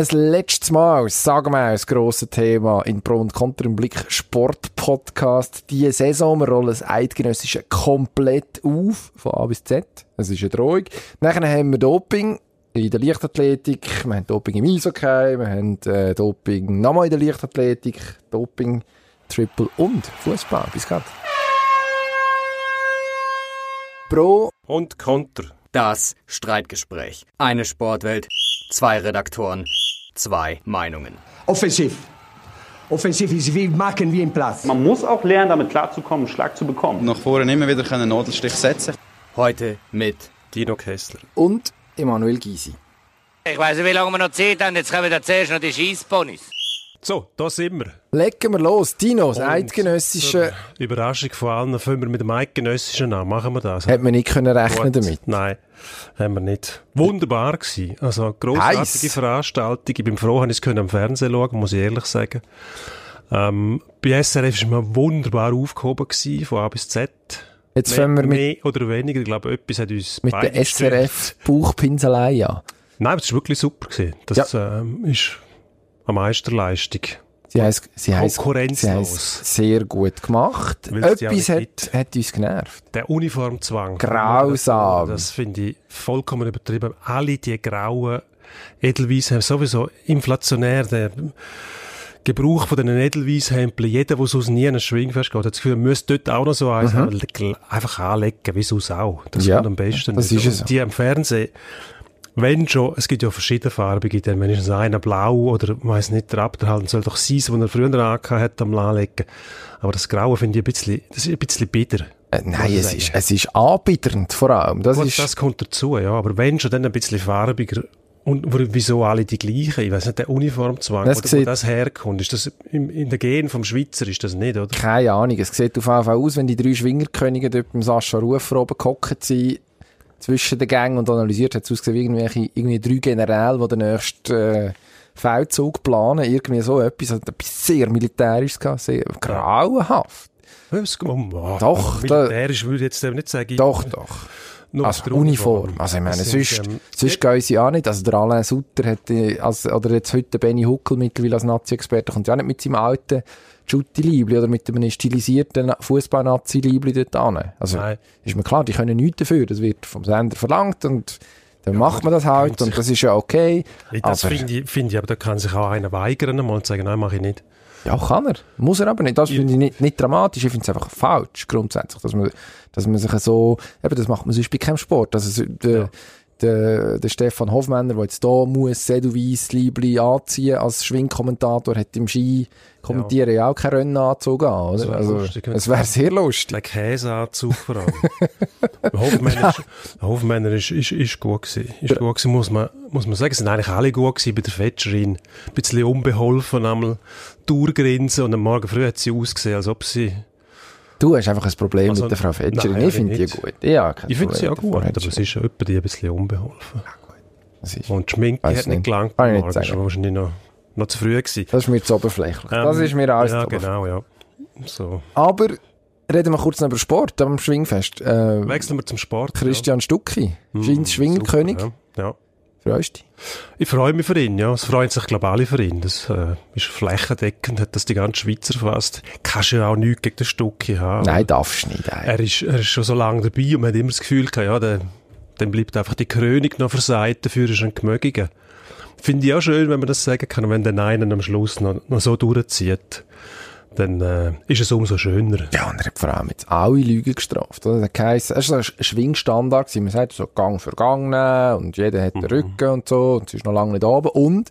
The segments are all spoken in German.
ein letztes Mal, sagen wir das grosse Thema in Pro und Contra im Blick Sport Podcast. Diese Saison, wir rollen das Eidgenössische komplett auf, von A bis Z. Das ist eine Drohung. Nachher haben wir Doping in der Leichtathletik, wir haben Doping im Eishockey, wir haben äh, Doping nochmal in der Leichtathletik, Doping, Triple und Fußball. Bis gleich. Pro und Contra. Das Streitgespräch. Eine Sportwelt, zwei Redaktoren, zwei Meinungen. Offensiv. Offensiv ist wie machen wie im Platz. Man muss auch lernen, damit klarzukommen, einen Schlag zu bekommen. Nach vorne immer wieder einen Nadelstich setzen. Heute mit Dino Kessler und Emanuel Gysi. Ich weiß nicht, wie lange wir noch Zeit haben. Jetzt kommen wir zuerst noch die Schießponys. So, da sind wir. Legen wir los. Dino, das eidgenössische... Überraschung von allen, fangen wir mit dem eidgenössischen an. Machen wir das. Hätte man nicht können rechnen Gut. damit? Nein, haben wir nicht. Wunderbar gewesen. Also, grossartige Heiss. Veranstaltung. Ich bin froh, dass ich es am Fernsehen schauen muss ich ehrlich sagen. Ähm, bei SRF war man wunderbar aufgehoben gewesen, von A bis Z. Jetzt mehr, fangen wir mit, mehr oder weniger, ich glaube, etwas hat uns mit der SRF Bauchpinselei an. Nein, das war wirklich super. Gewesen. Das ähm, ist eine Meisterleistung. Sie haben sie Konkurrenzlos. sie es sehr gut gemacht. Etwas hat, hat uns genervt. Der Uniformzwang. Grausam. Das finde ich vollkommen übertrieben. Alle die grauen Edelweiss haben sowieso inflationär der Gebrauch von den Edelweisshempeln. Jeder, der sonst nie an ein Schwingfest geht, hat das Gefühl, er müsste dort auch noch so eins haben. Weil Einfach anlegen, wie sonst auch. Das Mhm. Ja, kommt am besten. das nicht. ist es. Und Die am Fernsehen, wenn schon, es gibt ja verschiedene Farben, dann wenigstens einer blau oder, weiss nicht, der Abderhalten soll doch sein, was er früher angehabt hat, am Anlegen. Aber das Graue finde ich ein bisschen, das ist ein bisschen bitter. Äh, nein, es ist, es ist anbitternd vor allem. Das Gut, ist, das kommt dazu, ja. Aber wenn schon, dann ein bisschen farbiger. Und wieso alle die gleichen? Ich weiß nicht, der Uniformzwang, Das wo sieht- das herkommt. Ist das im, in der Gen vom Schweizer ist das nicht, oder? keine Ahnung. Es sieht auf jeden Fall aus, wenn die drei Schwingerkönige dort beim Sascha Rufer oben gehockt sind, zwischen den Gängen und analysiert, hat es ausgesehen wie irgendwelche, irgendwie drei Generäle, die den nächsten, äh, Feldzug planen. Irgendwie so etwas. Hat etwas sehr Militärisches gehabt. Sehr grauenhaft. Doch, da- Militärisch würde ich jetzt eben nicht sagen. Doch, doch. Nur Also Uniform. Also ich meine, Das sonst, ähm, sonst gehen sie auch nicht. Also der Alain Sutter hat, äh, als, oder jetzt heute Benny Huckel mittlerweile als Nazi-Experte, kommt ja auch nicht mit seinem alten Jutti-Liebli oder mit einem stilisierten Fußball-Nazi-Liebli dort an. Also Nein. ist mir klar, die können nichts dafür. Das wird vom Sender verlangt und dann macht man das halt und das ist ja okay. Ja, Das finde ich, finde ich, aber da kann sich auch einer weigern und sagen, nein, mache ich nicht. Ja, kann er. Muss er aber nicht. Das finde ich nicht, nicht dramatisch. Ich finde es einfach falsch, grundsätzlich. Dass man, dass man sich so, eben, das macht man sonst bei keinem Sport. Also, so- der, der, der Stefan Hofmänner, der jetzt da muss Seduweiss Liebli anziehen als Schwingkommentator, hat im Ski kommentieren ja, auch keinen Rennanzug an, Das oder? wär Also, lustig, es wäre sehr lustig. Der Käseanzug vor allem. Hofmänner, ist, Hofmänner ist, ist, ist gut gewesen. Ist gut gewesen, muss man, muss man sagen. Es sind eigentlich alle gut gewesen bei der Fetscherin. Ein bisschen unbeholfen, einmal durchgrinsen und am Morgen früh hat sie ausgesehen, als ob sie, Du hast einfach ein Problem Also, mit der Frau Fetscherin. nein, ich finde die gut. Ja, ich finde sie auch gut, aber es ist ja etwa die ein bisschen unbeholfen. Das ist, Und Schminke hat nicht nicht. gelangt. Das war wahrscheinlich noch, noch zu früh gewesen. das ist mir zu oberflächlich. das Ähm, ist mir alles Ja, genau, ja. So. Aber reden wir kurz noch über Sport am Schwingfest. Äh, Wechseln wir zum Sport. Christian Stucki, ja. Schwing- Hm, Schwingerkönig. super, Ja. ja. Freust du dich? Ich freue mich für ihn, ja. Es freuen sich, glaube ich, alle für ihn. Das äh, ist flächendeckend, hat das die ganze Schweiz erfasst. Kannst ja auch nichts gegen den Stucki haben. Nein, darfst du nicht. Ey. Er ist, er ist schon so lange dabei und man hat immer das Gefühl gehabt, ja, der, dem bleibt einfach die Krönung noch versagt, dafür ist er ein Gemögiger. Finde ich auch schön, wenn man das sagen kann, wenn der einen am Schluss noch, noch so durchzieht, dann äh, ist es umso schöner. Ja, und er hat vor allem jetzt alle Lügen gestraft. Oder? Das heisst, es war so ein Schwingstandard. gewesen. Man sagt so Gang für Gang nehmen und jeder hat den Rücken und so und es ist noch lange nicht oben. Und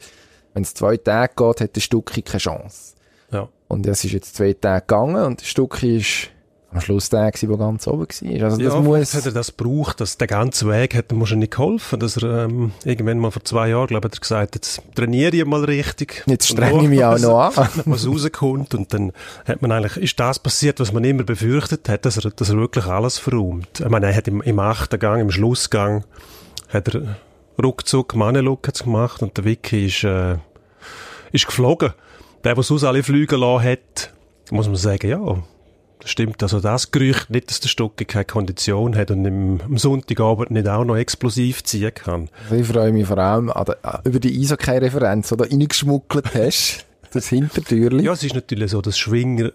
wenn es zwei Tage geht, hat der Stucki keine Chance. Ja. Und es ist jetzt zwei Tage gegangen und der Stucki ist am Schluss der, gewesen, der ganz oben war. Also das ja, muss... hat er das gebraucht, dass der ganze Weg hat ihm wahrscheinlich geholfen, dass er ähm, irgendwann mal vor zwei Jahren, glaube ich, hat er gesagt, jetzt trainiere ich mal richtig. Jetzt strenge ich mich auch noch an. was rauskommt und dann hat man eigentlich, ist das passiert, was man immer befürchtet hat, dass er, dass er wirklich alles verräumt. Ich meine, er hat im, im achten Gang, im Schlussgang, hat er ruckzuck Mannelook gemacht und der Vicky ist, äh, ist geflogen. Der, der sonst alle Flüge lassen hat, muss man sagen, ja, Stimmt, also das Gerücht nicht, dass der Stucki keine Kondition hat und im, am Sonntagabend nicht auch noch explosiv ziehen kann. Also ich freue mich vor allem an der, über die Eishockey-Referenz, die du reingeschmuggelt hast. Das Hintertürli. Ja, es ist natürlich so, dass Schwinger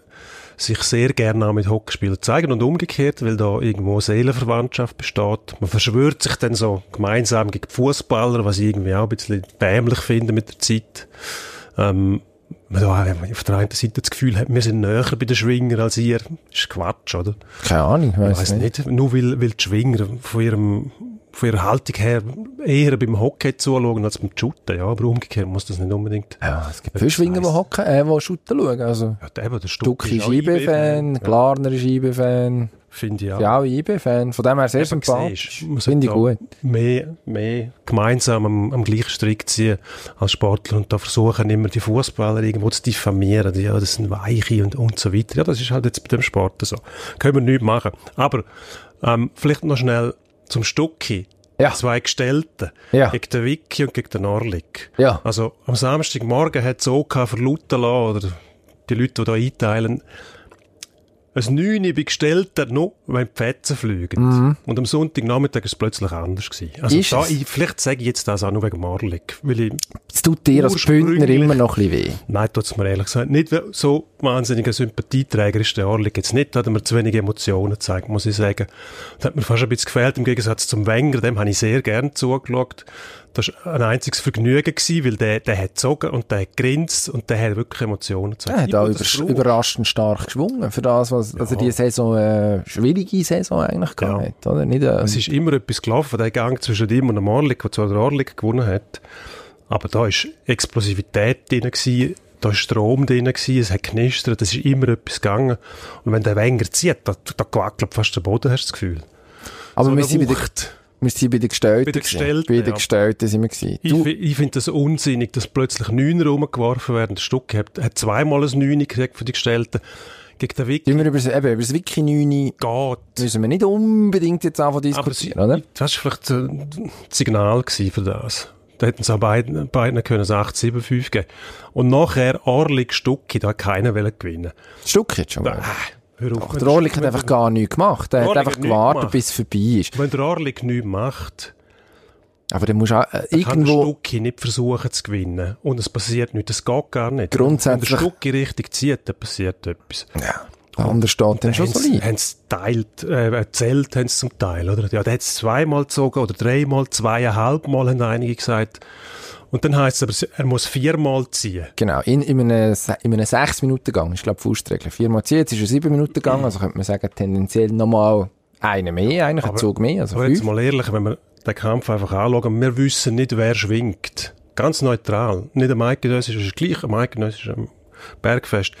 sich sehr gerne auch mit Hockeyspielern zeigen und umgekehrt, weil da irgendwo Seelenverwandtschaft besteht. Man verschwört sich dann so gemeinsam gegen Fußballer, was ich irgendwie auch ein bisschen dämlich finde mit der Zeit. Ähm, man auf der einen Seite das Gefühl hat, wir sind näher bei den Schwinger als ihr. Das ist Quatsch, oder? Keine Ahnung, ich weiss nicht. nicht. Nur weil, weil die Schwinger von ihrem, von ihrer Haltung her eher beim Hockey zuschauen als beim Shooten. Ja, aber umgekehrt muss das nicht unbedingt. Ja, es gibt viele Schwinger, die hocken, äh, die shooten schauen. Also, Ja, eben, der Stucki ist IB-Fan, Glarner ist IB-Fan, Finde ich auch. ja auch IB-Fan. Von dem her sehr sympathisch. Finde ich gut. Mehr, mehr gemeinsam am, am gleichen Strick ziehen als Sportler und da versuchen immer die Fußballer irgendwo zu diffamieren. Ja, das sind Weiche und, und so weiter. Ja, das ist halt jetzt bei dem Sport so. Können wir nichts machen. Aber ähm, vielleicht noch schnell zum Stucki. Ja. Zwei Gestellte. Ja. Gegen den Vicky und gegen den Orlik. Ja. Also am Samstagmorgen hat es OK verlauten lassen, oder die Leute, die da einteilen, ein Neune bei Gestellten, nur wenn die Fetzen fliegen. Und am Sonntagnachmittag war es plötzlich anders. Gewesen. Also Mhm. Ist da, es? ich, vielleicht sage ich jetzt das auch nur wegen Marlik, weil ich, Es tut dir als Bündner immer noch ein bisschen weh. nein, tut's mir ehrlich gesagt nicht so wahnsinniger Sympathieträger ist der Orlik jetzt nicht, da hat er mir zu wenig Emotionen gezeigt, muss ich sagen. Das hat mir fast ein bisschen gefehlt, im Gegensatz zum Wenger, dem habe ich sehr gern zugeschaut. Das war ein einziges Vergnügen gewesen, weil der, der hat gezogen und der hat grinst und der hat wirklich Emotionen gezeigt. Er hat auch über, überraschend stark geschwungen für das, was, also die Saison, äh, schwierige Saison eigentlich gehabt Ja. hat, oder? Nicht, äh, Es ist immer etwas gelaufen, der Gang zwischen ihm und dem Orlik, der zwar der Orlik gewonnen hat, aber da ist Explosivität drin gewesen, da ist Strom drin gewesen, es hat knistert, es ist immer etwas gegangen. Und wenn der Wenger zieht, da, da wackelt fast der Boden, hast du das Gefühl. aber So wir sind, der, Wucht. Wir sind bei den Gestellten. Bei den. Gestellten, Bei den ja. Gestellten sind wir gewesen. Ich, Du, ich finde das unsinnig, dass plötzlich Neuner rumgeworfen werden. Der Stuck hat, hat zweimal ein Neuner gekriegt für die Gestellten. Gegen den Wick tun wir über, das- eben, über das Wiki 9 geht. müssen wir nicht unbedingt jetzt anfangen zu Aber diskutieren, oder? das war vielleicht das Signal für das. Da hätten sie auch beiden, beiden können es 8, 7, 5 geben. Und nachher Orlik Stucki, da hat keiner gewinnen. Jetzt schon mal. Ah, hör auf. Ach, der Orlik hat einfach gar nichts gemacht. Er hat einfach gewartet, bis es vorbei ist. Wenn der Orlik nichts macht, Aber dann musst du auch, äh, kann irgendwo, Stucki nicht versuchen zu gewinnen. Und es passiert nichts. Das geht gar nicht. Grundsätzlich- Wenn der Stucki richtig zieht, dann passiert etwas. der andere steht dann schon so haben sie teilt, äh, erzählt haben sie zum Teil, oder? Ja, der hat es zweimal gezogen oder dreimal, zweieinhalb Mal, haben einige gesagt. Und dann heisst es aber, er muss viermal ziehen. Genau, in, in einem, in einem 6-Minuten-Gang, ist glaube Faustregel. Viermal ziehen, jetzt ist er 7-Minuten-Gang, also könnte man sagen, tendenziell nochmal einen mehr, eigentlich ein Zug mehr, also Aber jetzt mal ehrlich, wenn wir den Kampf einfach anschauen, wir wissen nicht, wer schwingt. Ganz neutral. Nicht am Eidgenössisch ist gleich, am Eidgenössisch am Bergfest.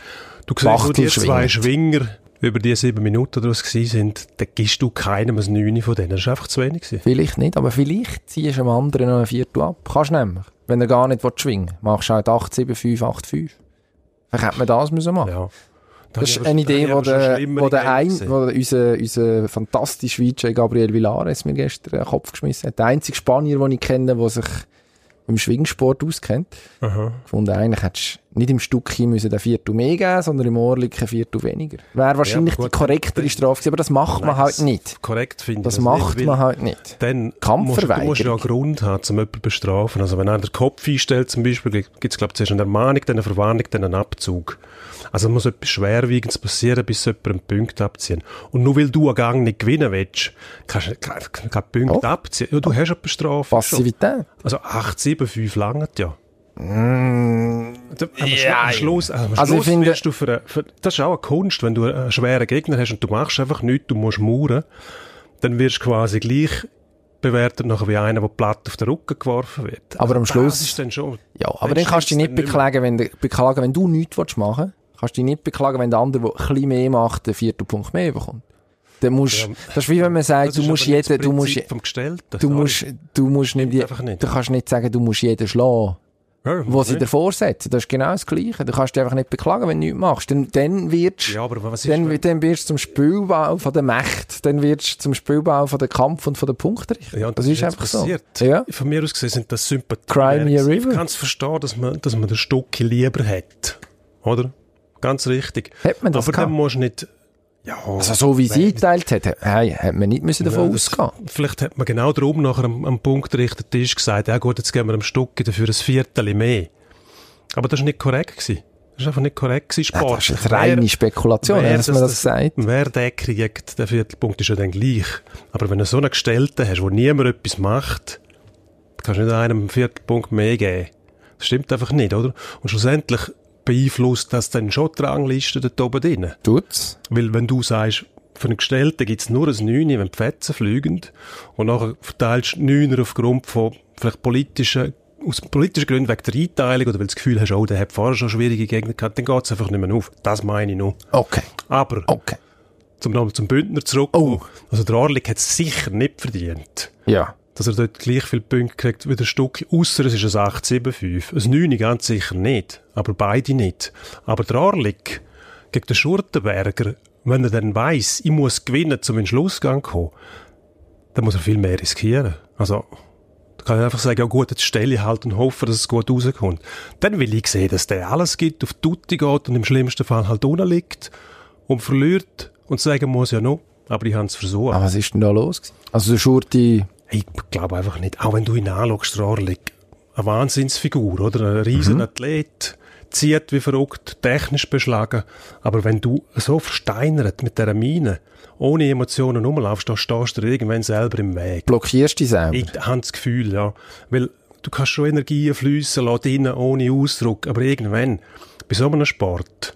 Du siehst nur die zwei. Schwinger über die sieben Minuten, die es gewesen sind, dann gibst du keinem ein Neune von denen. Das war einfach zu wenig. gewesen. Vielleicht nicht, aber vielleicht ziehst du dem anderen noch ein Viertel ab. Kannst nämlich. Wenn er gar nicht schwingen will. Machst du halt 8, 7, 5, 8, 5. Vielleicht hätte man das müssen machen Ja. Da Das ist eine Idee, schon der, wo der ein, wo unser, unser fantastischer VJ Gabriel Villares mir gestern den Kopf geschmissen hat. Der einzige Spanier, den ich kenne, der sich im Schwingsport auskennt. Aha. gefunden, eigentlich hättest du nicht im Stückchen müssen den Viertel mehr geben, sondern im Ohrlik ein Viertel weniger. Wäre wahrscheinlich gut, die korrektere Strafe gewesen, aber das macht man Nein, halt das- nicht. Korrekt finde ich Das das macht nicht, man halt nicht. Dann Kampfverweigerung. musst, du musst ja einen Grund haben, um jemanden zu bestrafen. Also wenn einer den Kopf einstellt zum Beispiel, gibt es glaube ich zuerst eine Ermahnung, dann eine Verwarnung, dann einen Abzug. Also muss etwas Schwerwiegendes passieren, bis jemand einen Punkt abziehen. Und nur weil du einen Gang nicht gewinnen willst, kannst du keine, keine Punkte Oh. abziehen. Ja, du hast eine Bestrafung schon. Also 8, 7, 5 langt ja. Da- Am, Schlu- am Schluss, am Also Schluss finde- wirst du für, eine- für, das ist auch eine Kunst, wenn du einen schweren Gegner hast und du machst einfach nichts, du musst mauern, dann wirst du quasi gleich bewertet nachher wie einer, der platt auf den Rücken geworfen wird. Aber am Das Schluss- ist dann schon, Ja, aber Dann dann kannst du dich nicht beklagen, wenn, du- beklagen, wenn du nichts willst machen kannst du dich nicht beklagen, wenn der andere, der ein bisschen mehr macht, den vierten Punkt mehr bekommt. Dann musst, das ist wie wenn man sagt, das du musst jeden, das du musst, vom Gestellten. du musst, du musst nicht, nicht. du kannst nicht sagen, du musst jeden schlagen. Ja, wo sie davor setzen. Das ist genau das Gleiche. Du kannst dich einfach nicht beklagen, wenn du nichts machst. Dann, dann wirst Ja, ist, dann, dann wirst du zum Spielbau von der Macht. Dann wirst du zum Spielbau von der Kampf und von der Punktrichtung. Ja, und das, ist einfach passiert. so. Ja. Von mir aus gesehen sind das Sympathien. Cry me a river. Ich kann es verstehen, dass man, dass man den Stucki lieber hat. Oder? Ganz richtig. Hat man das Aber dann gehabt? musst du nicht, Ja, Also so wie sie eingeteilt hat, hey, hat man nicht müssen davon Ja, das- ausgehen. Vielleicht hat man genau darum nachher am, am punktgerichteten Tisch gesagt, ja gut, jetzt geben wir einem Stück dafür ein Viertel mehr. Aber das war nicht korrekt. Gewesen. Das ist einfach nicht korrekt gewesen, Ja, das ist eine reine Spekulation, wer dass man das sagt. Wer den kriegt, der Viertelpunkt ist ja dann gleich. Aber wenn du so einen Gestellten hast, wo niemand etwas macht, kannst du nicht einem Viertelpunkt mehr geben. Das stimmt einfach nicht, oder? Und schlussendlich beeinflusst das dann schon die Rangliste dort oben drin. Tut's? Weil wenn du sagst, für einen Gestellten gibt's nur ein 9, wenn die Fetzen fliegen, und nachher verteilst du 9 aufgrund von vielleicht politischen, aus politischen Gründen wegen der Einteilung oder weil du das Gefühl hast, oh, der hat vorher schon schwierige Gegner gehabt, dann geht's einfach nicht mehr auf. Das meine ich nur. Okay, Aber, okay. zum nochmal zum Bündner zurückkommen, also der Orlik hat es sicher nicht verdient, Ja. Dass er dort gleich viele Punkte kriegt wie der Stuck, ausser es ist ein 8-7-5. Ein 9 ganz sicher nicht, aber beide nicht. Aber der Orlik gegen den Schurtenberger, wenn er dann weiss, ich muss gewinnen, um in den Schlussgang zu kommen, dann muss er viel mehr riskieren. Also, da kann ich einfach sagen, ja gut, jetzt stelle ich halt und hoffe, dass es gut rauskommt. Dann will ich sehen, dass der alles gibt, auf Tutti geht und im schlimmsten Fall halt unten liegt und verliert und sagen muss, ja noch, aber ich habe es versucht. Aber was ist denn da los? Also der Schurti, Ich glaube einfach nicht. Auch wenn du ihn anschaust, Orlik, eine Wahnsinnsfigur, oder? Ein riesen Athlet, zieht wie verrückt, technisch beschlagen. Aber wenn du so versteinert mit dieser Mine, ohne Emotionen rumlaufst, dann stehst du dir irgendwann selber im Weg. blockierst dich selber. Ich habe das Gefühl, ja. Weil du kannst schon Energien fließen lassen, ohne Ausdruck. Aber irgendwann, bei so einem Sport,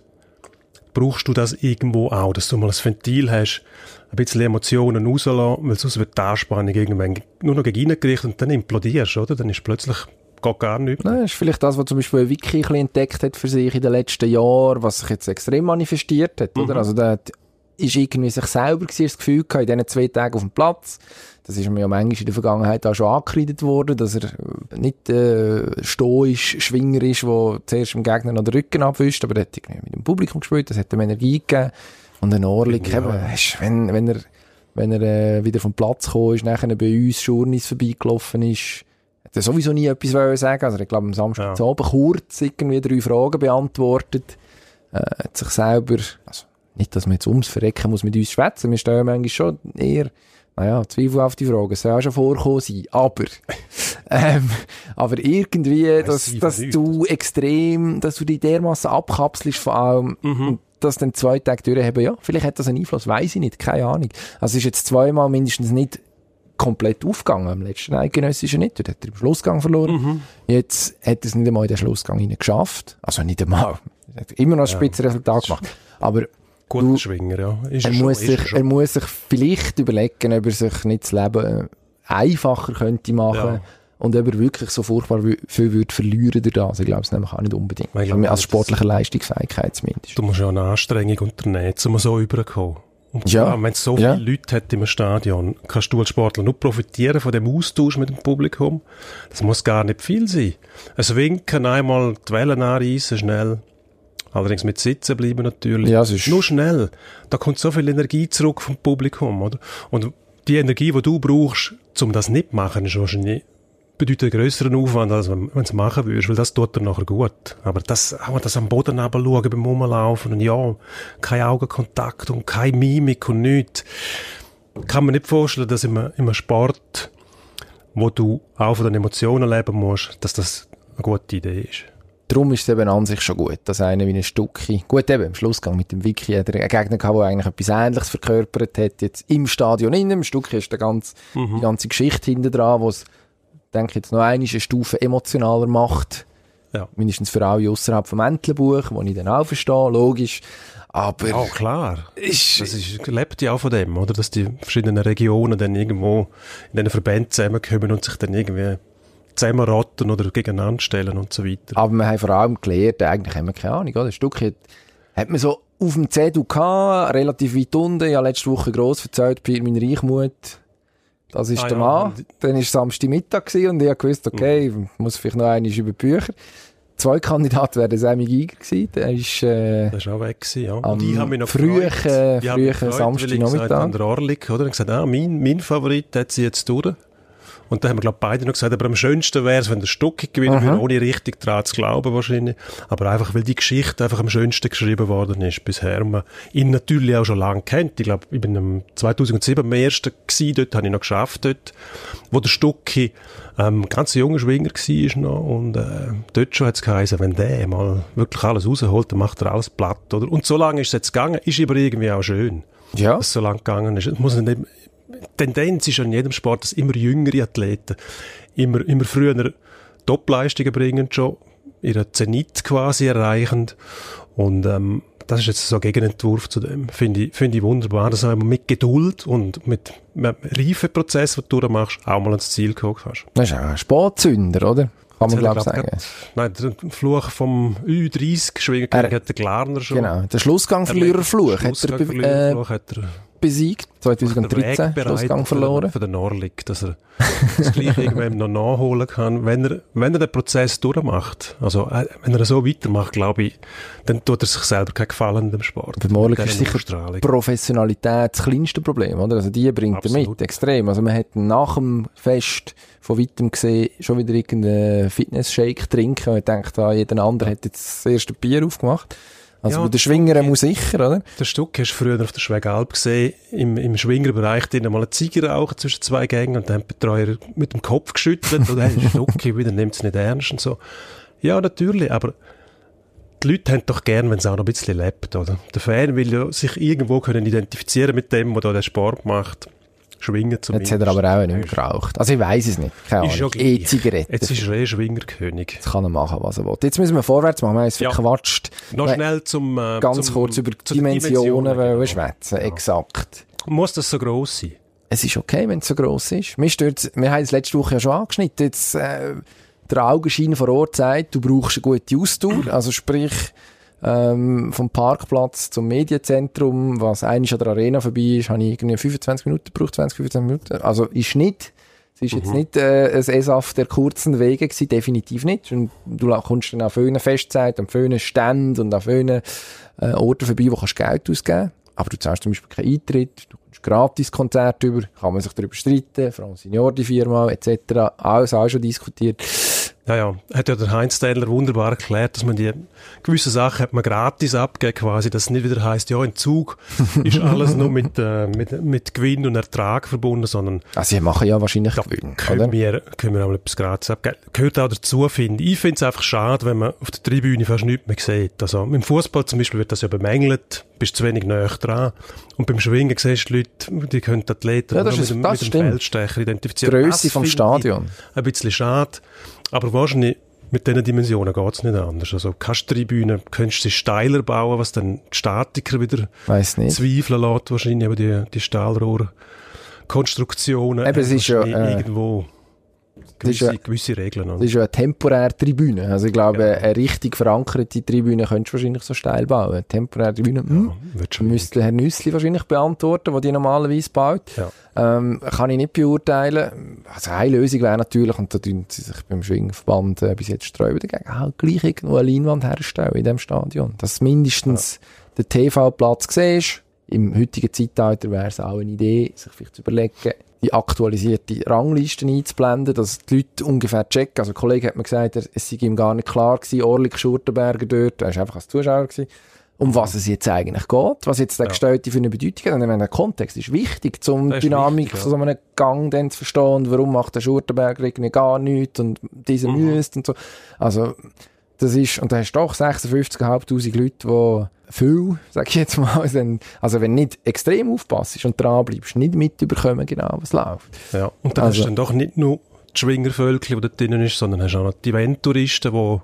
brauchst du das irgendwo auch, dass du mal ein Ventil hast, ein bisschen Emotionen rauslassen, weil sonst wird die Anspannung irgendwann nur noch gegen gerichtet und dann implodierst, oder? Dann ist plötzlich geht gar nichts mehr. Das ist vielleicht das, was zum Beispiel Wiki ein bisschen entdeckt hat für sich in den letzten Jahren, was sich jetzt extrem manifestiert hat, oder? Also der hat- ist irgendwie sich selber gewesen, das Gefühl gehabt, in diesen zwei Tagen auf dem Platz. Das ist mir ja manchmal in der Vergangenheit auch schon angekreidet worden, dass er äh, nicht äh, stoisch, Schwinger ist, der zuerst dem Gegner noch den Rücken abwischt, aber er hat irgendwie mit dem Publikum gespielt, das hat ihm Energie gegeben. Und ein Orlik, eben, weisst, wenn, wenn er, wenn er äh, wieder vom Platz gekommen ist, nachher bei uns Schurnis vorbeigelaufen ist, hat er sowieso nie etwas wollen sagen. Also, ich glaube, am Samstag Ja. Abend kurz irgendwie drei Fragen beantwortet. Äh, hat sich selber, also, nicht, dass man jetzt ums Verrecken muss mit uns schwätzen. Wir stellen manchmal schon eher, naja, Zweifel auf die Frage. Es soll auch schon vorkommen sein. Aber, ähm, aber irgendwie, dass, dass du extrem, dass du dich dermassen abkapselst von allem, und das dann zwei Tage durchhaben, ja, vielleicht hat das einen Einfluss, weiß ich nicht, keine Ahnung. Also, es ist jetzt zweimal mindestens nicht komplett aufgegangen. Am letzten Eidgenössischen nicht. Dort hat er im Schlussgang verloren. Jetzt hat er es nicht einmal in den Schlussgang hinein geschafft. Also nicht einmal. Er hat immer noch ein Spitzenresultat gemacht. Aber Guter Schwinger, ja. Ist er schon, muss, sich, er schon. er muss sich vielleicht überlegen, ob er sich nicht das Leben äh, einfacher könnte machen Ja. und ob er wirklich so furchtbar viel würde verlieren durch das. Ich glaube es nämlich auch nicht unbedingt. Ich glaube Also, nicht, als sportliche Leistungsfähigkeit zumindest. Du musst ja eine Anstrengung unternehmen, um so überzukommen. Und Ja. ja. wenn es so Ja. viele Leute hat im Stadion, kannst du als Sportler nur profitieren von dem Austausch mit dem Publikum. Das muss gar nicht viel sein. Ein Winken, einmal die Wellen anreissen, schnell. Allerdings mit Sitzen bleiben natürlich. Ja, es ist- Nur schnell. Da kommt so viel Energie zurück vom Publikum, oder? Und die Energie, die du brauchst, um das nicht zu machen, ist wahrscheinlich bedeutet einen grösseren Aufwand, als wenn du es machen würdest, weil das tut dir nachher gut. Aber das, auch das am Boden schauen beim Rumlaufen und ja, kein Augenkontakt und keine Mimik und nichts. Kann man nicht vorstellen, dass in einem, in einem Sport, wo du auch von den Emotionen leben musst, dass das eine gute Idee ist. Darum ist es eben an sich schon gut, dass einer wie ein Stückchen, gut eben, im Schlussgang mit dem Wiki hat er einen Gegner gehabt, der eigentlich etwas Ähnliches verkörpert hat, jetzt im Stadion innen, im Stückchen ist der ganz, die ganze Geschichte hinten dran, was denke ich jetzt noch eine Stufe emotionaler macht, Ja. mindestens für alle außerhalb vom Entlebuch, wo ich dann auch verstehe, logisch, aber Ja, klar. ist, Das ist, lebt ja auch von dem, oder? Dass die verschiedenen Regionen dann irgendwo in diesen Verbänden zusammenkommen und sich dann irgendwie zusammenrotten oder gegeneinander stellen und so weiter. Aber wir haben vor allem gelernt, eigentlich haben wir keine Ahnung, oder? Ein Stück hat, man so auf dem gehabt, relativ weit unten, ich habe letzte Woche gross erzählt, bei mein Reichmut, das ist Ah der ja, Mann. Dann war Samstagmittag und ich habe gewusst, okay, Mhm. ich muss vielleicht noch einmal über die Bücher. Zwei Kandidaten wären Sammy Giger gewesen, der ist, äh, Das war auch weg, gewesen, ja. Am Und ich habe mich noch frühen- gesagt Samstagnachmittag. habe, der Orlik, oder? Ich gesagt, ah, mein, mein Favorit hat sie jetzt durch. Und da haben wir, glaube beide noch gesagt, aber am schönsten wäre es, wenn der Stucki gewinnen würde, ohne richtig daran zu glauben wahrscheinlich. Aber einfach, weil die Geschichte einfach am schönsten geschrieben worden ist bisher. Und man ihn natürlich auch schon lange kennt. Ich glaube, ich bin im 2007 am ersten gewesen, dort habe ich noch geschafft, dort, wo der Stucki ähm, ganz junger Schwinger war noch. Und äh, dort schon hat es geheißen, wenn der mal wirklich alles rausholt, dann macht er alles platt. Oder? Und so lange ist es jetzt gegangen, ist aber irgendwie auch schön. Ja. Dass es so lange gegangen ist. Es muss nicht, Tendenz ist in jedem Sport, dass immer jüngere Athleten immer, immer früher Topleistungen bringen, schon ihren Zenit quasi erreichend. Und ähm, das ist jetzt so ein Gegenentwurf zu dem. Finde ich, finde ich wunderbar, dass du mit Geduld und mit einem reifen Prozess, den du durchmachst, auch mal ans Ziel gekommen hast. Das ist auch ein Sportzünder, oder? Kann man, glaube sagen. Nein, der Fluch vom Ü30-Schwinger hat der Glarner schon. Genau, der Schlussgang-Verlierer-Fluch hat er, äh, hat er besiegt. 2013 Schlussgang verloren. Für den Norlik, dass er das gleiche irgendwann noch nachholen kann, wenn er, wenn er den Prozess durchmacht. Also, äh, wenn er so weitermacht, glaube ich, dann tut er sich selber keinen Gefallen in dem Sport. Der Norlik ist sicher Professionalität das kleinste Problem, oder? Also, die bringt Absolut. er mit, extrem. Also, man hat nach dem Fest von weitem gesehen, schon wieder irgendeinen Fitness-Shake trinken und denkt, ah, jeder andere hat jetzt das erste Bier aufgemacht. Also ja, bei den Schwingern muss sicher, oder? Der Stuck hast du früher auf der Schwegalp gesehen, im, im Schwingerbereich drin mal eine Ziege rauchen zwischen zwei Gängen und dann haben die Betreuer mit dem Kopf geschüttelt und hey, Stuck, wieder nimmt es nicht ernst und so. Ja, natürlich, aber die Leute haben doch gern, wenn es auch noch ein bisschen lebt, oder? Der Fan will ja sich irgendwo können identifizieren mit dem, der da den Sport macht schwingen zumindest. Jetzt hat er aber auch nicht geraucht. Also ich weiß es nicht. Keine Ahnung. E-Zigaretten. Jetzt ist er eh Schwingerkönig. Jetzt kann er machen, was er will. Jetzt müssen wir vorwärts machen. Wir haben es ja. verquatscht. Noch schnell zum... Äh, Ganz zum, kurz über die Dimensionen, Dimensionen genau. schwätzen. Ja. Exakt. Muss das so gross sein? Es ist okay, wenn es so gross ist. Wir, stört, wir haben es letzte Woche ja schon angeschnitten. Jetzt, äh, der Augenschein vor Ort sagt, du brauchst eine gute Ausdauer. Also sprich, ähm, vom Parkplatz zum Medienzentrum, was eigentlich an der Arena vorbei ist, habe ich irgendwie 25 Minuten gebraucht, 20, 25 Minuten. Also ist nicht, es ist mhm. jetzt nicht äh, ein ESAF der kurzen Wege gewesen, definitiv nicht. Und du kommst dann auf vielen Festzeiten, auf vielen Ständen und auf vielen äh, Orten vorbei, wo kannst Geld ausgeben. Aber du zahlst zum Beispiel keinen Eintritt, du kommst gratis Konzert über, kann man sich darüber streiten, Frau Senior die Firma etc. Alles auch schon diskutiert. Ja, ja. Hat ja der Heinz Städler wunderbar erklärt, dass man die gewisse Sachen hat man gratis abgeben quasi, dass es nicht wieder heißt, ja, in Zug ist alles nur mit, äh, mit, mit Gewinn und Ertrag verbunden, sondern... Also, sie machen ja wahrscheinlich Gewinn, können oder? Wir, können wir auch etwas gratis abgeben. Gehört auch dazu, finde ich. Ich finde es einfach schade, wenn man auf der Tribüne fast nichts mehr sieht. Also, im Fußball zum Beispiel wird das ja bemängelt, bist zu wenig näher dran. Und beim Schwingen siehst du Leute, die können Athleten ja, das mit, ist, dem, das mit dem Feldstecher identifizieren. Die Grösse vom Stadion. Ein bisschen schade. Aber wahrscheinlich mit diesen Dimensionen geht es nicht anders. Also Kasttribüne könntest du sie steiler bauen, was dann die Statiker wieder zweifeln lässt, wahrscheinlich, aber die, die Stahlrohrkonstruktionen. Eben, es ist ja, äh, irgendwo gewisse, das ist gewisse Regeln. Das ist ja eine temporäre Tribüne. Also ich glaube, ja. eine richtig verankerte Tribüne könntest du wahrscheinlich so steil bauen. Eine temporäre Tribüne, hm, ja, müsste Herr Nüssli wahrscheinlich beantworten, der die normalerweise baut. Ja. Ähm, kann ich nicht beurteilen. Also eine Lösung wäre natürlich, und da tun sie sich beim Schwingverband äh, bis jetzt sträuben dagegen, auch gleich irgendwo eine Leinwand herstellen in diesem Stadion. Dass mindestens ja. der TV-Platz siehst. Im heutigen Zeitalter wäre es auch eine Idee, sich vielleicht zu überlegen, die aktualisierte Rangliste einzublenden, dass die Leute ungefähr checken. Also ein Kollege hat mir gesagt, es sei ihm gar nicht klar gewesen, Orlik Schurtenberger dort, er war einfach als Zuschauer gewesen, um was es jetzt eigentlich geht, was jetzt der ja. Gestellte für eine Bedeutung hat. Und der Kontext ist wichtig, um die Dynamik wichtig, von so einem Gang dann zu verstehen und warum macht der Schurtenberger irgendwie gar nichts und dieser mhm. müsste und so. Also, das ist, und da hast du doch 56.500 Leute, die viel, sag ich jetzt mal, also wenn nicht extrem aufpasst und dran bleibst, nicht mitbekommen genau, was läuft. Ja, und dann also, hast du dann doch nicht nur die Schwingervölkchen, die da drinnen ist, sondern hast auch noch die Eventtouristen, die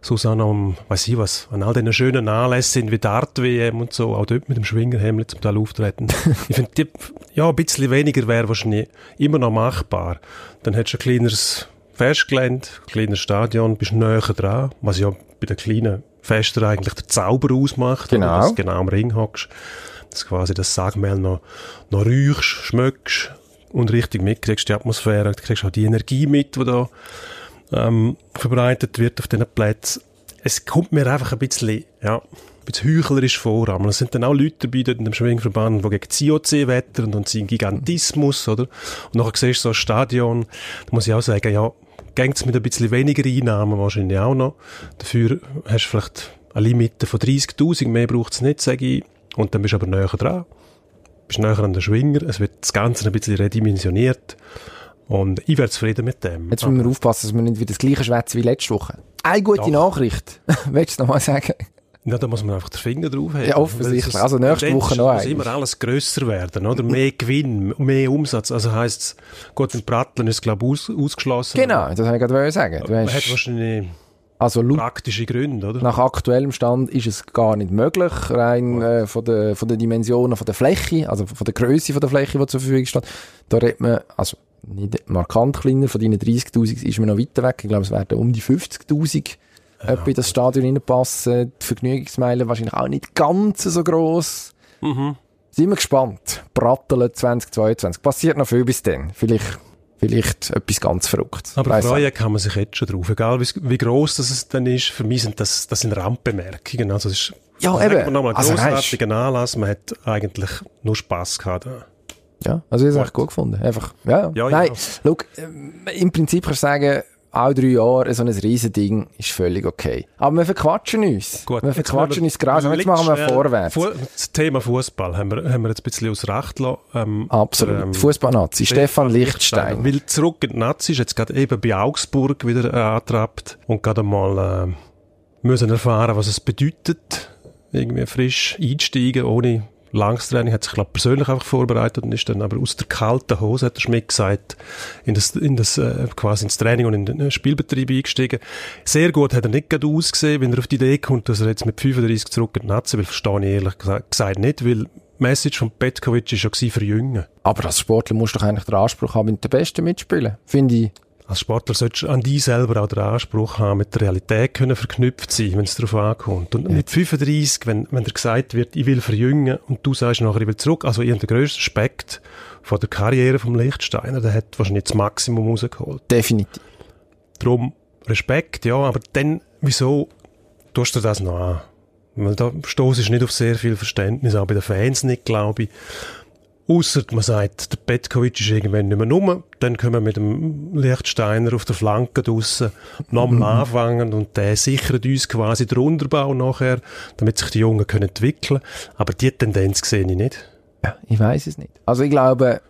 Susanne am, weiß ich was, an all diesen schönen Anlässen sind wie Dart-WM und so, auch dort mit dem Schwingerhemmel zum Teil auftreten. ich finde, ja, ein bisschen weniger wäre wahrscheinlich immer noch machbar. Dann hättest du ein kleineres Festgelände, ein kleines Stadion, bist näher dran, was ja bei den kleinen Fester eigentlich der Zauber ausmacht. Genau. Dass du genau am Ring hockst. Dass quasi das Sagmehl noch, noch riechst, schmeckst und richtig mitkriegst, die Atmosphäre, du kriegst auch die Energie mit, die da ähm, verbreitet wird auf diesen Plätzen. Es kommt mir einfach ein bisschen, ja, bisschen heuchlerisch vor. Aber es sind dann auch Leute dabei dort in dem Schwingverband, die gegen COC wettern und seinen Gigantismus, oder? Und nachher siehst du so ein Stadion, da muss ich auch sagen, ja, gängt's mit ein bisschen weniger Einnahmen wahrscheinlich auch noch. Dafür hast du vielleicht eine Limite von 30'000, mehr braucht's nicht, sage ich. Und dann bist du aber näher dran. Bist näher an den Schwinger. Es wird das Ganze ein bisschen redimensioniert. Und ich wäre zufrieden mit dem. Jetzt müssen wir aufpassen, dass wir nicht wieder das gleiche schwätzen wie letzte Woche. Eine gute Doch. Nachricht. Willst du noch mal sagen? Ja, da muss man einfach den Finger drauf haben. Ja, offensichtlich. Also nächste Woche noch muss immer alles grösser werden, oder? Mehr Gewinn, mehr Umsatz. Also heisst es, gut, in Pratteln ist, glaube ich, aus, ausgeschlossen. Genau, das wollte ich gerade sagen. Du Man hat wahrscheinlich also praktische Gründe, oder? Nach aktuellem Stand ist es gar nicht möglich, rein äh, von, der, von den Dimensionen, von der Fläche, also von der Größe von der Fläche, die zur Verfügung steht. Da redet man, also nicht markant kleiner, von deinen 30'000 ist man noch weiter weg. Ich glaube, es werden um die 50'000 etwa in das Stadion reinpassen. Die Vergnügungsmeilen wahrscheinlich auch nicht ganz so gross. Mhm. Sind wir gespannt. Brattelen 2022. Passiert noch viel bis dann. Vielleicht, vielleicht etwas ganz Verrücktes. Aber Weiss freuen kann man sich jetzt schon drauf. Egal wie, wie gross das es dann ist, für mich sind das, das sind Randbemerkungen. Also es ist, Ja, sagen eben. wir nochmal, Also, grossartiger Anlass. Man hat eigentlich nur Spass gehabt. da. Ja, also ich habe es echt gut gefunden. Einfach, ja, ja. Ja, Nein, ja. schau, ähm, im Prinzip kannst du sagen, auch drei Jahre, so ein Riesending ist völlig okay. Aber wir verquatschen uns. Gut, wir verquatschen können uns grausam. Jetzt machen wir schnell- vorwärts. Fu- Das Thema Fußball haben wir, haben wir jetzt ein bisschen aus Recht lassen. Ähm, Absolut. ähm, Fußballnazi, Stefan Lichtstein. Weil zurück in die Nazis, jetzt gerade eben bei Augsburg wieder äh, angetrabt und gerade mal äh, müssen erfahren, was es bedeutet, irgendwie frisch einsteigen, ohne langes Training, hat sich glaub, persönlich einfach vorbereitet und ist dann aber aus der kalten Hose, hat der Schmidt gesagt, in das, in das äh, quasi ins Training und in den äh, Spielbetrieb eingestiegen. Sehr gut hat er nicht gerade ausgesehen, wenn er auf die Idee kommt, dass er jetzt mit 35 zurück in die Nazi will, verstehe ich ehrlich gesagt, nicht, weil die Message von Petkovic war ja gewesen, verjüngen. Aber als Sportler musst du doch eigentlich den Anspruch haben, mit den Besten mitspielen. Finde ich. Als Sportler solltest du an dich selber auch den Anspruch haben, mit der Realität können verknüpft sein, wenn es darauf ankommt. Und mit 35, wenn, wenn dir gesagt wird, ich will verjüngen und du sagst nachher, ich will zurück, also ich habe den grössten Respekt von der Karriere vom Lichtsteiner, der hat wahrscheinlich das Maximum rausgeholt. Definitiv. Darum Respekt, ja, aber dann, wieso tust du das noch an? Weil da stoßest nicht auf sehr viel Verständnis, auch bei den Fans nicht, glaube ich. Ausser man sagt, der Petkovic ist irgendwann nicht mehr rum, dann können wir mit dem Lichtsteiner auf der Flanke draussen nochmal anfangen und der sichert uns quasi den Unterbau nachher, damit sich die Jungen können entwickeln Aber die Tendenz sehe ich nicht. Ja, ich weiß es nicht. Also ich glaube,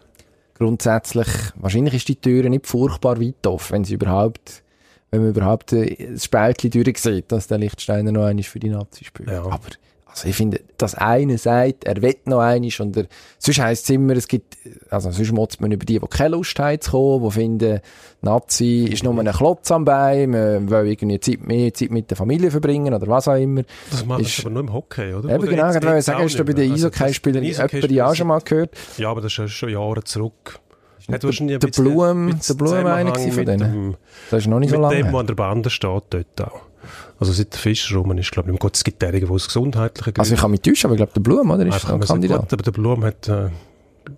grundsätzlich, wahrscheinlich ist die Tür nicht furchtbar weit offen, wenn sie überhaupt, wenn man überhaupt äh, das Spältchen durchsieht, dass der Lichtsteiner noch einmal für die Nazi spielt. Ja. Aber also ich finde, dass einer sagt, er will noch einmal und er, sonst heisst es immer, es gibt, also sonst motzt man über die, die keine Lust haben zu kommen, die finden, Nazi ist nur ein Klotz am Bein, man will irgendwie Zeit, mehr Zeit mit der Familie verbringen oder was auch immer. Das macht Ist- aber nur im Hockey, oder? Eben Oder genau, jetzt- jetzt sagen, hast du bei den mehr. Also Eishockey-Spielern jemand ja auch schon mal gehört? Ja, aber das ist schon Jahre zurück. Hat der- wahrscheinlich ein der Blum- der Blum einer von mit denen? dem- Das ist noch nicht so mit lange. dem, der an der Bande steht, dort auch. Also seit der Fischer rum ist, glaube ich, Gott, es gibt derige, die aus gesundheitlichen Also ich kann mich täuschen, aber ich glaube, der Blum, oder? Ist ein Kandidat. Gut, aber der Blum hat äh,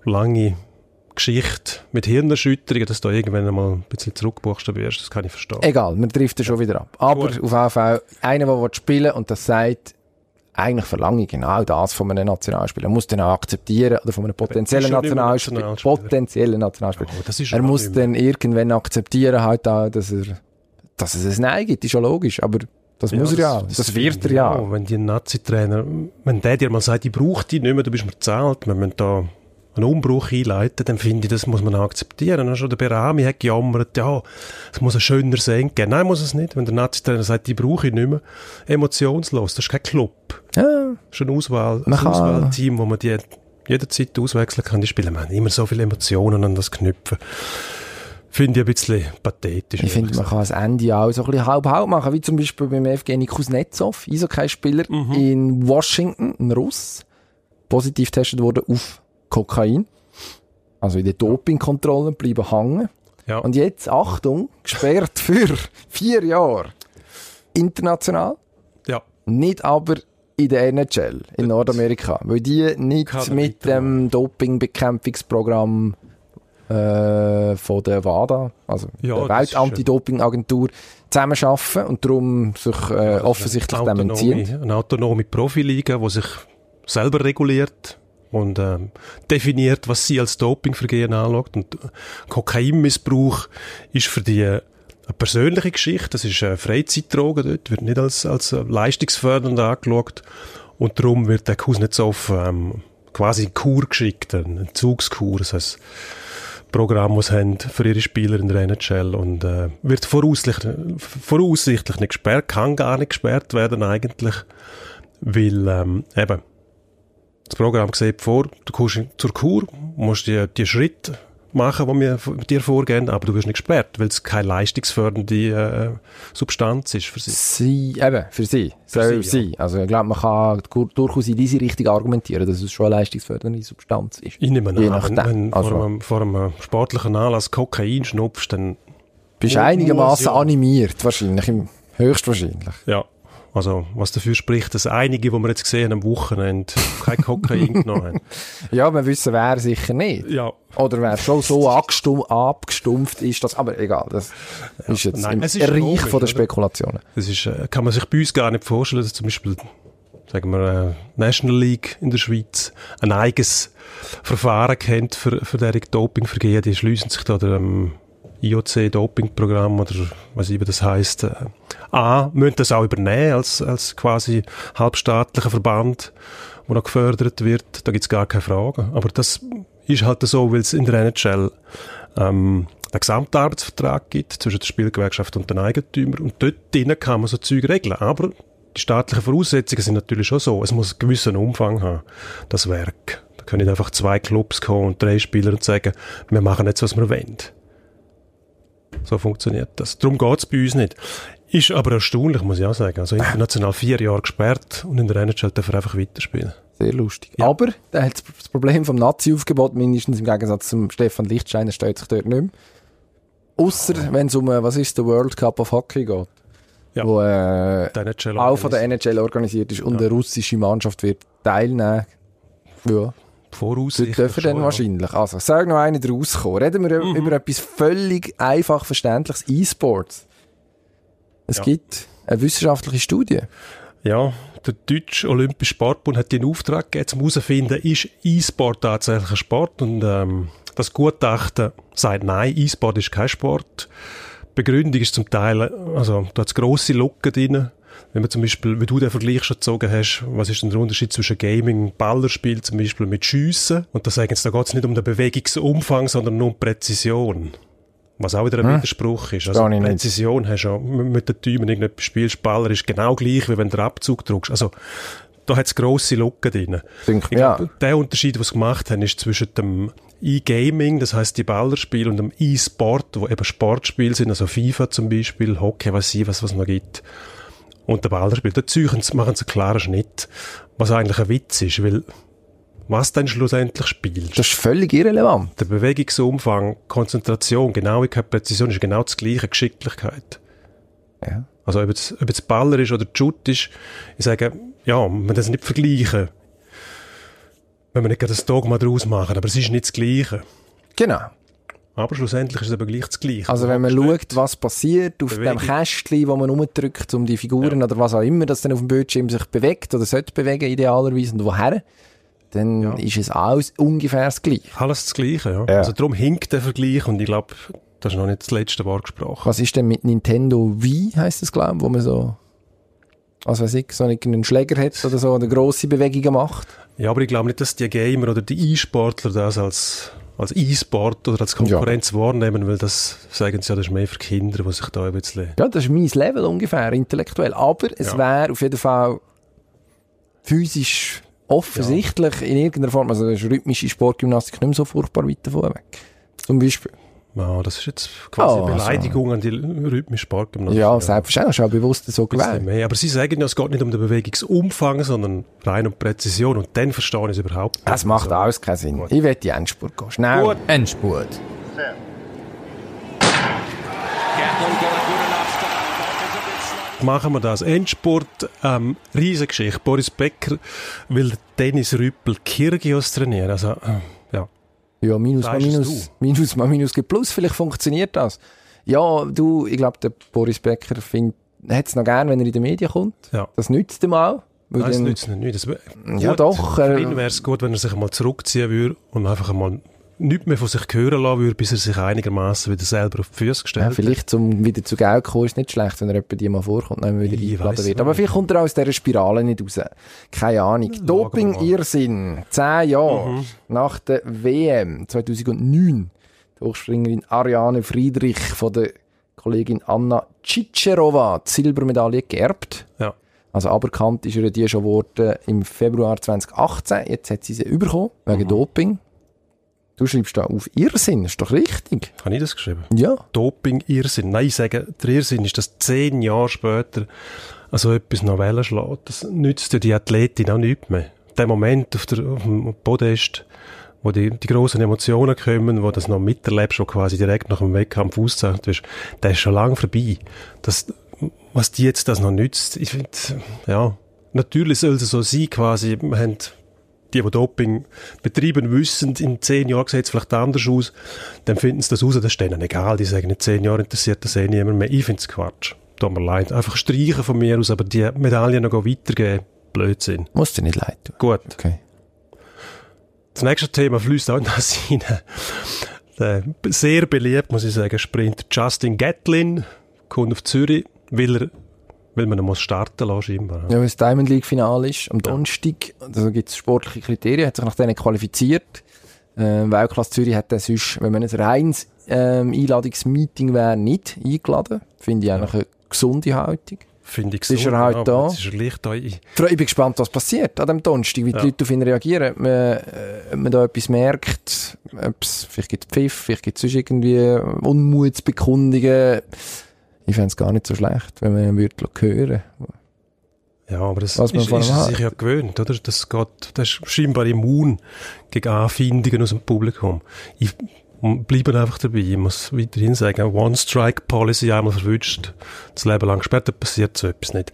lange Geschichte mit Hirnerschütterungen, dass du da irgendwann einmal ein bisschen zurückbuchstabierst, das kann ich verstehen. Egal, wir driften schon wieder ab. Aber Gut. auf Fall, einer, der will spielen und das sagt, eigentlich verlange ich genau das von einem Nationalspieler. Er muss den auch akzeptieren, oder von einem potenziellen Nationalspieler. Nationalspieler. Potenziellen Nationalspieler. Oh, das ist er muss dann irgendwann akzeptieren, halt auch, dass er, dass es ein Nein gibt, ist ja logisch, aber das muss er ja auch. Das, wird er ja auch. Wenn die Nazi-Trainer, wenn der dir mal sagt, ich brauche dich nicht mehr, du bist mir zahlt, wir müssen da einen Umbruch einleiten, dann finde ich, das muss man auch akzeptieren. Dann schon der Berami hat gejammert, ja, es muss ein schöner Senk geben. Nein, muss es nicht. Wenn der Nazi-Trainer sagt, ich brauche ich nicht mehr, emotionslos, das ist kein Club. Ja, Das ist ein, Auswahl, ein Man Auswahlteam, wo man die jederzeit auswechseln kann. Die Spieler haben immer so viele Emotionen an das Knüpfen. Finde ich ein bisschen pathetisch. Ich finde, man kann das Ende auch so ein bisschen halb-halb machen, wie zum Beispiel beim Evgeny Kuznetsov, Eishockey-Spieler Mhm. in Washington, ein Russ, positiv getestet wurde auf Kokain. Also in den Dopingkontrollen bleiben hängen. Ja. Und jetzt, Achtung, gesperrt für vier Jahre. International, ja. nicht aber in der NHL in Nordamerika, weil die nicht mit dem Dopingbekämpfungsprogramm äh, von der WADA, also Ja, der Weltantidoping-Agentur, zusammenarbeiten und darum sich äh, offensichtlich dem entziehen. eine autonome Profiliga, die sich selber reguliert und ähm, definiert, was sie als Dopingvergehen anschaut. Und äh, Kokainmissbrauch ist für die äh, eine persönliche Geschichte, das ist eine Freizeitdroge dort, wird nicht als, als äh, leistungsfördernd angeschaut und darum wird der Kuznetsov ähm, quasi Kur geschickt, eine Entzugskur, das heißt Programm, das sie haben für ihre Spieler in der NHL und äh, wird voraussichtlich, voraussichtlich nicht gesperrt, kann gar nicht gesperrt werden eigentlich, weil ähm, eben das Programm sieht vor, du kommst zur Kur, musst die, die Schritte machen, die wir mit dir vorgehen, aber du wirst nicht gesperrt, weil es keine leistungsfördernde äh, Substanz ist für sie. Sie, eben, für sie. Soll sie, sie. Also, ich glaube, man kann durchaus in diese Richtung argumentieren, dass es schon eine leistungsfördernde Substanz ist. Ich nehme an, wenn, wenn Also- vor, einem, vor einem sportlichen Anlass Kokain schnupfst, dann Bist einigermaßen ja. animiert, wahrscheinlich, höchstwahrscheinlich. Ja, also was dafür spricht, dass einige, die wir jetzt gesehen haben am Wochenende, kein Kokain genommen haben. Ja, wir wissen, wer sicher nicht. Ja, Oder wer schon so abgestum abgestumpft ist, das, aber egal, das ist jetzt Nein, es ist Reich logisch, von der oder? Spekulationen. das ist, äh, kann man sich bei uns gar nicht vorstellen, dass zum Beispiel, sagen wir, äh, National League in der Schweiz ein eigenes Verfahren kennt für, für derige Dopingvergehen. Die schließen sich da dem IOC-Dopingprogramm oder was immer das heisst, äh, an, müssen das auch übernehmen als, als quasi halbstaatlicher Verband, wo noch gefördert wird. Da gibt's gar keine Frage. Aber das ist halt so, weil es in der NHL ähm, den Gesamtarbeitsvertrag gibt zwischen der Spielgewerkschaft und den Eigentümern und dort drinnen kann man so Zeug regeln. Aber die staatlichen Voraussetzungen sind natürlich schon so. Es muss einen gewissen Umfang haben, das Werk. Da können nicht einfach zwei Clubs kommen und drei Spieler und sagen, wir machen jetzt, was wir wollen. So funktioniert das. Darum geht's bei uns nicht. Ist aber erstaunlich, muss ich auch sagen. Also international vier Jahre gesperrt und in der NHL darf er einfach weiterspielen. Sehr lustig. Ja. Aber da hat das Problem vom Nazi-Aufgebot, mindestens im Gegensatz zum Stefan Lichtsteiner, steht sich dort nicht mehr. Ausser, wenn es um, äh, was ist, der World Cup of Hockey geht. Ja. Wo äh, auch von der NHL organisiert ist und eine russische Mannschaft wird teilnehmen. Ja, dort Voraussichtlich dürfen dann wahrscheinlich. Also, sag noch einen rauskommen. Reden wir Mhm. über etwas völlig einfach verständliches E-Sports. Es Ja. gibt eine wissenschaftliche Studie. Ja, der Deutsche Olympische Sportbund hat den Auftrag gegeben, zum herauszufinden, ist E-Sport tatsächlich ein Sport? Und ähm, das Gutachten sagt, nein, E-Sport ist kein Sport. Begründung ist zum Teil, also da hat es grosse Lücken drin. Wenn man zum Beispiel, wie du den Vergleich schon gezogen hast, was ist denn der Unterschied zwischen Gaming und Ballerspiel zum Beispiel mit Schiessen? Und da sagen sie, da geht es nicht um den Bewegungsumfang, sondern nur um Präzision. Was auch wieder ein Widerspruch ist. Also ich nicht. Präzision hast du ja mit den Tümen irgendetwas spielst. Baller ist genau gleich, wie wenn du Abzug drückst. Also, da hat es grosse Lücken drin. Denke, Ich ja. glaube, der Unterschied, den sie gemacht haben, ist zwischen dem E-Gaming, das heißt die Ballerspiele, und dem E-Sport, wo eben Sportspiele sind, also FIFA zum Beispiel, Hockey, was sie, was was noch gibt. Und der Ballerspiel, da zeugen sie, machen sie einen klaren Schnitt, was eigentlich ein Witz ist, weil was dann schlussendlich spielst. Das ist völlig irrelevant. Der Bewegungsumfang, Konzentration, Genauigkeit, Präzision ist genau das gleiche, Geschicklichkeit. Ja. Also ob jetzt, ob jetzt Baller ist oder Shoot ist, ich sage, ja, man das nicht vergleichen. Wenn wir nicht gerade das Dogma daraus machen, aber es ist nicht das Gleiche. Genau. Aber schlussendlich ist es aber gleich das Gleiche. Also wenn man schaut, was passiert auf Bewegung. dem Kästchen, wo man rumdrückt, um die Figuren oder was auch immer, das dann auf dem Bildschirm sich bewegt oder sollte bewegen idealerweise und woher, dann ist es alles ungefähr das Gleiche. Alles das Gleiche, ja. Ja. Also darum hinkt der Vergleich und ich glaube, das ist noch nicht das letzte Wort gesprochen. Was ist denn mit Nintendo Wii, heisst das glaube ich, wo man so, was weiß ich, so einen Schläger hat oder so, eine grosse Bewegungen macht? Ja, aber ich glaube nicht, dass die Gamer oder die E-Sportler das als, als E-Sport oder als Konkurrenz wahrnehmen, weil das, sagen sie ja, das ist mehr für Kinder, die sich da ein bisschen... Ja, das ist mein Level ungefähr, intellektuell. Aber es Ja. wäre auf jeden Fall physisch offensichtlich in irgendeiner Form, also ist rhythmische Sportgymnastik nicht mehr so furchtbar weit davon weg. Zum Beispiel. Ja, das ist jetzt quasi Oh, eine also- Beleidigung an die rhythmische Sportgymnastik. Ja, selbstverständlich, ist auch bewusst so gewählt. mehr. Aber sie sagen ja, es geht nicht um den Bewegungsumfang, sondern rein um Präzision. Und dann verstehe ich es überhaupt nicht. Das macht Also, alles keinen Sinn. Ich will die Endspurt gehen. Schnell. Endspurt. Machen wir das. Endspurt, ähm, Riesengeschichte. Boris Becker will Dennis Rüppel Kirgios trainieren. Also, äh, ja. Minus mal Minus, Minus mal Minus gibt Plus, vielleicht funktioniert das. Ja, du, ich glaube, der Boris Becker hat es noch gern, wenn er in die Medien kommt. Ja. Das nützt ihm auch. Nein, das nützt nicht. Das, Ja, Gut, doch, Für äh, ihn wäre es gut, wenn er sich einmal zurückziehen würde und einfach einmal nichts mehr von sich hören lassen würde, bis er sich einigermaßen wieder selber auf die Füße gestellt Ja, hat. vielleicht zum wieder zu Geld kommen, ist nicht schlecht, wenn er etwa die mal vorkommt, dann wieder eingeladen wird. Aber vielleicht kommt er aus dieser Spirale nicht raus. Keine Ahnung. Doping-Irrsinn. Zehn Jahre Mhm. nach der WM 2009. Die Hochspringerin Ariane Friedrich von der Kollegin Anna Cicerova die Silbermedaille geerbt. Ja. Also aberkannt ist ihr die schon geworden im Februar 2018. Jetzt hat sie sie bekommen, wegen Mhm. Doping. Du schreibst da auf Irrsinn, ist doch richtig. Habe ich das geschrieben? Ja. Doping-Irrsinn. Nein, ich sage, der Irrsinn ist, dass zehn Jahre später also etwas noch Wellen schlägt. Das nützt ja die Athletin auch nichts mehr. Der Moment auf, der, auf dem Podest, wo die, die grossen Emotionen kommen, wo das noch miterlebst, wo quasi direkt nach dem Wettkampf auszeichnet wirst, der ist schon lange vorbei. Das, was die jetzt das noch nützt, ich finde, ja, natürlich soll es so sein, quasi, wir haben die, die Doping betreiben, wissen, in zehn Jahren sieht es vielleicht anders aus, dann finden sie das raus, das ist denen egal, die sagen, in zehn Jahren interessiert das eh niemand mehr. Ich finde es Quatsch. Tut mir leid. Einfach streichen von mir aus, aber die Medaillen noch weitergeben, Blödsinn. Muss dir nicht leid tun. Gut. Okay. Das nächste Thema fließt auch in das hinein. Der sehr beliebt, muss ich sagen, Sprint Justin Gatlin kommt auf Zürich, weil er, weil man muss starten lassen, scheinbar. Ja, weil das Diamond League Finale ist am Donnerstag. Da gibt es sportliche Kriterien, hat sich nach denen qualifiziert. Äh, Weltklasse Zürich hat dann sonst, wenn man ein reines ähm, Einladungsmeeting wäre, nicht eingeladen. Finde ich eigentlich eine gesunde Haltung. Finde ich Jetzt ist er halt aber da. Ist er leicht da. Ich, bin gespannt, was passiert an dem Donnerstag, wie die Ja. Leute auf ihn reagieren. Ob man, äh, ob man da etwas merkt, ob's, vielleicht gibt es Pfiff, vielleicht gibt es irgendwie Unmutsbekundungen. Ich fände es gar nicht so schlecht, wenn man ihn würde hören ja, aber das ist, ist sich ja gewöhnt, oder? Das geht, das ist scheinbar immun gegen Anfindungen aus dem Publikum. Ich bleibe einfach dabei. Ich muss weiterhin sagen, One-Strike-Policy einmal verwünscht, das Leben lang dann passiert so etwas nicht.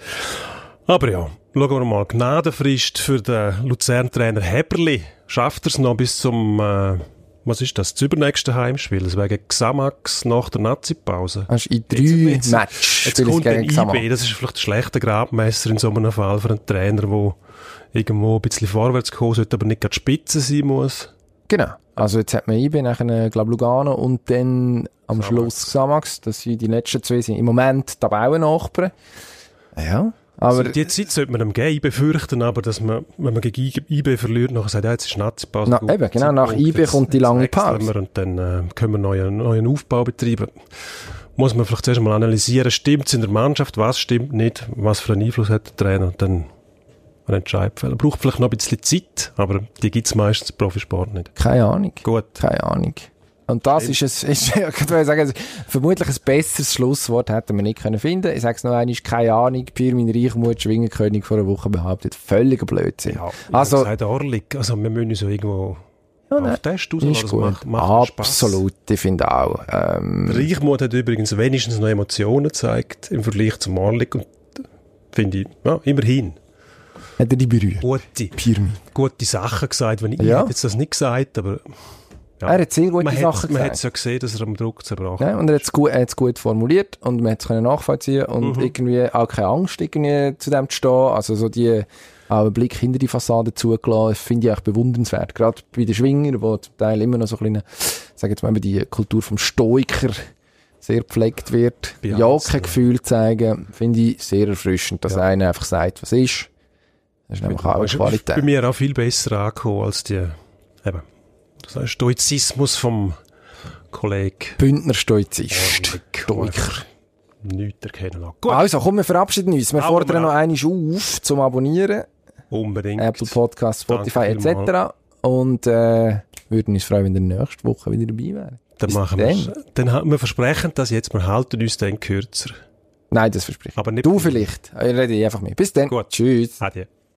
Aber ja, schauen wir mal. Gnadenfrist für den Luzern-Trainer Heberli. Schafft er es noch bis zum, äh, was ist das, das übernächste Heimspiel? Das wäre gegen Xamax nach der Nazi-Pause. Hast in drei Jetzt- jetzt- Matches Jetzt kommt ein. IB, das ist vielleicht ein schlechter Grabmesser in so einem Fall für einen Trainer, der irgendwo ein bisschen vorwärts kommen sollte, aber nicht gerade spitze sein muss. Genau. Also jetzt hat man IB, nachher glaube Lugano und dann am Xamax. Schluss Xamax. Das sind die letzten zwei sind im Moment Tabellennachbarn. Ja. Aber Also die Zeit sollte man ihm geben. Ich befürchte aber, dass man, wenn man gegen IB verliert, nachher sagt, ja, jetzt ist Nazi-Pause. Na, gut, eben, genau, nach IB kommt die lange Pause. Wir und dann äh, können wir neuen, neuen Aufbau betreiben. Muss man vielleicht zuerst mal analysieren, stimmt es in der Mannschaft, was stimmt nicht, was für einen Einfluss hat der Trainer und dann einen Entscheid fällen. Braucht vielleicht noch ein bisschen Zeit, aber die gibt es meistens im Profisport nicht. keine Ahnung. Gut. Keine Ahnung. Und das ist, es, ist ich würde sagen, vermutlich ein besseres Schlusswort hätten wir nicht können finden. Ich sage es noch einmal, keine Ahnung, Pirmin Reichmut, Schwingenkönig vor einer Woche behauptet, völliger Blödsinn. Ja, Also- also, sagt Orlik, also wir müssen ja irgendwo Ja, auf Test ist rauslassen. Das gut. macht, macht. Absolut, ich finde auch. Ähm, Reichmut hat übrigens wenigstens noch Emotionen gezeigt im Vergleich zum Orlik und finde ich, ja, immerhin hat er die berührt? gute, Pirmin. gute Sachen gesagt. Wenn ich, Ja. hätte jetzt das nicht gesagt, aber ja. Er hat sehr gute man Sachen hat, man hat es ja gesehen, dass er am Druck zerbrochen Ja, und er hat es gut, er gut formuliert und man hat es nachvollziehen und Mhm. irgendwie auch keine Angst irgendwie zu dem zu stehen. Also so die, auch einen Blick hinter die Fassade zugelassen, finde ich auch bewundernswert. Gerade bei den Schwinger, wo zum Teil immer noch so ein sag jetzt mal, die Kultur vom Stoiker sehr gepflegt wird. Bei ja, kein Gefühl zeigen, finde ich sehr erfrischend, dass Ja. einer einfach sagt, was ist. Das ist nämlich auch eine ist bei Qualität. mir auch viel besser angekommen als die, eben, das heißt Stoizismus vom Kollegen Bündner Stoizist. Stoiker. nichts erkennen. Gut, Also, komm, wir verabschieden uns. Wir Aber fordern noch einmal auf zum Abonnieren. unbedingt. Apple Podcasts, Spotify etc. Und äh, würden uns freuen, wenn ihr nächste Woche wieder dabei wäre. Dann Bis machen wir Dann ha- wir versprechen das jetzt, wir halten uns dann kürzer. Nein, das verspreche ich. Aber nicht Du vielleicht. Ich rede einfach mit. Bis dann. Gut. Tschüss. Adieu.